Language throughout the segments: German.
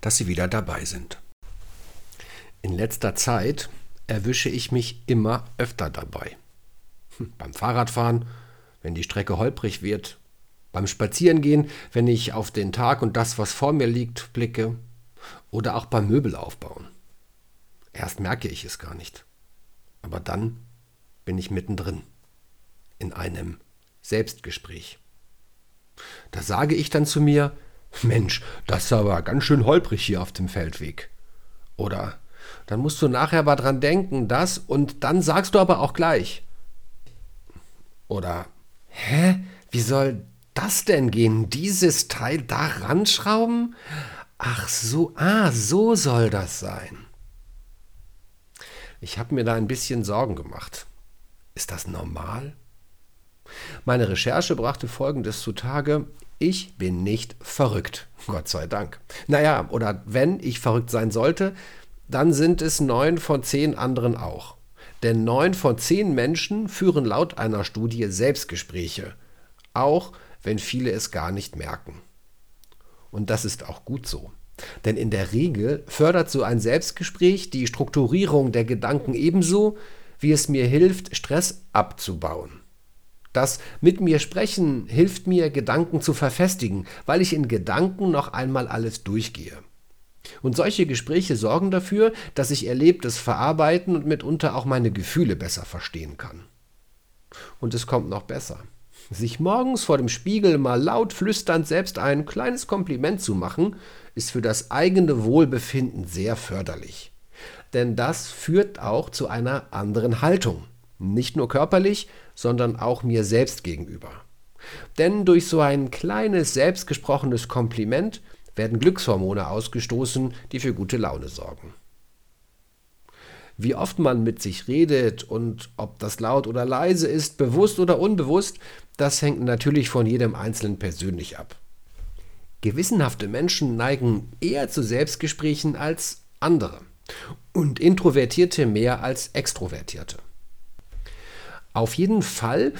dass Sie wieder dabei sind. In letzter Zeit erwische ich mich immer öfter dabei. Hm, beim Fahrradfahren, wenn die Strecke holprig wird, beim Spazierengehen, wenn ich auf den Tag und das, was vor mir liegt, blicke, oder auch beim Möbelaufbauen. Erst merke ich es gar nicht, aber dann bin ich mittendrin in einem Selbstgespräch. Da sage ich dann zu mir, Mensch, das ist aber ganz schön holprig hier auf dem Feldweg. Oder dann musst du nachher aber dran denken, das und dann sagst du aber auch gleich. Oder, hä, wie soll das denn gehen? Dieses Teil da ranschrauben? Ach so, ah, so soll das sein. Ich habe mir da ein bisschen Sorgen gemacht. Ist das normal? Meine Recherche brachte Folgendes zutage. Ich bin nicht verrückt. Gott sei Dank. Naja, oder wenn ich verrückt sein sollte, dann sind es neun von zehn anderen auch. Denn neun von zehn Menschen führen laut einer Studie Selbstgespräche, auch wenn viele es gar nicht merken. Und das ist auch gut so. Denn in der Regel fördert so ein Selbstgespräch die Strukturierung der Gedanken ebenso, wie es mir hilft, Stress abzubauen. Das mit mir sprechen hilft mir, Gedanken zu verfestigen, weil ich in Gedanken noch einmal alles durchgehe. Und solche Gespräche sorgen dafür, dass ich Erlebtes verarbeiten und mitunter auch meine Gefühle besser verstehen kann. Und es kommt noch besser. Sich morgens vor dem Spiegel mal laut flüsternd selbst ein kleines Kompliment zu machen, ist für das eigene Wohlbefinden sehr förderlich. Denn das führt auch zu einer anderen Haltung. Nicht nur körperlich, sondern auch mir selbst gegenüber. Denn durch so ein kleines selbstgesprochenes Kompliment werden Glückshormone ausgestoßen, die für gute Laune sorgen. Wie oft man mit sich redet und ob das laut oder leise ist, bewusst oder unbewusst, das hängt natürlich von jedem Einzelnen persönlich ab. Gewissenhafte Menschen neigen eher zu Selbstgesprächen als andere und Introvertierte mehr als Extrovertierte. Auf jeden Fall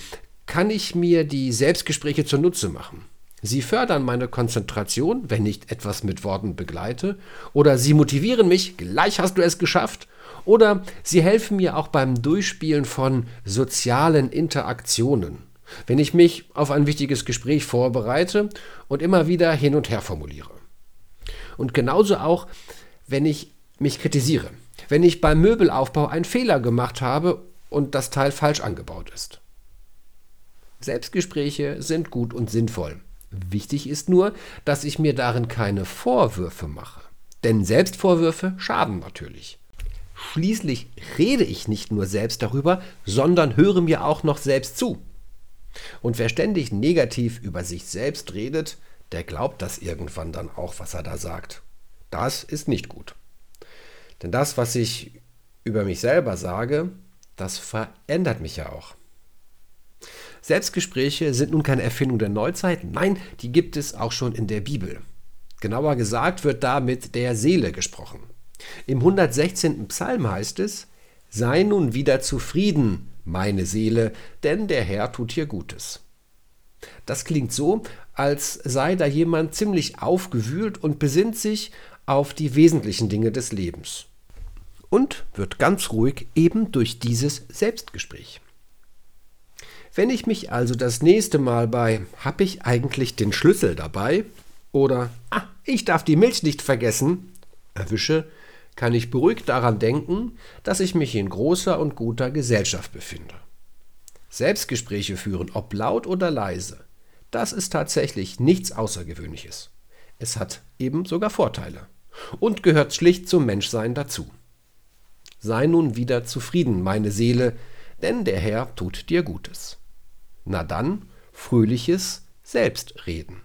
kann ich mir die Selbstgespräche zunutze machen. Sie fördern meine Konzentration, wenn ich etwas mit Worten begleite, oder sie motivieren mich, gleich hast du es geschafft, oder sie helfen mir auch beim Durchspielen von sozialen Interaktionen, wenn ich mich auf ein wichtiges Gespräch vorbereite und immer wieder hin und her formuliere. Und genauso auch, wenn ich mich kritisiere, wenn ich beim Möbelaufbau einen Fehler gemacht habe und das Teil falsch angebaut ist. Selbstgespräche sind gut und sinnvoll. Wichtig ist nur, dass ich mir darin keine Vorwürfe mache. Denn Selbstvorwürfe schaden natürlich. Schließlich rede ich nicht nur selbst darüber, sondern höre mir auch noch selbst zu. Und wer ständig negativ über sich selbst redet, der glaubt das irgendwann dann auch, was er da sagt. Das ist nicht gut. Denn das, was ich über mich selber sage, das verändert mich ja auch. Selbstgespräche sind nun keine Erfindung der Neuzeit, nein, die gibt es auch schon in der Bibel. Genauer gesagt wird da mit der Seele gesprochen. Im 116. Psalm heißt es, Sei nun wieder zufrieden, meine Seele, denn der Herr tut hier Gutes. Das klingt so, als sei da jemand ziemlich aufgewühlt und besinnt sich auf die wesentlichen Dinge des Lebens. Und wird ganz ruhig eben durch dieses Selbstgespräch. Wenn ich mich also das nächste Mal bei Hab ich eigentlich den Schlüssel dabei oder Ah, ich darf die Milch nicht vergessen erwische, kann ich beruhigt daran denken, dass ich mich in großer und guter Gesellschaft befinde. Selbstgespräche führen, ob laut oder leise, das ist tatsächlich nichts Außergewöhnliches. Es hat eben sogar Vorteile und gehört schlicht zum Menschsein dazu. Sei nun wieder zufrieden, meine Seele, denn der Herr tut dir Gutes. Na dann, fröhliches Selbstreden.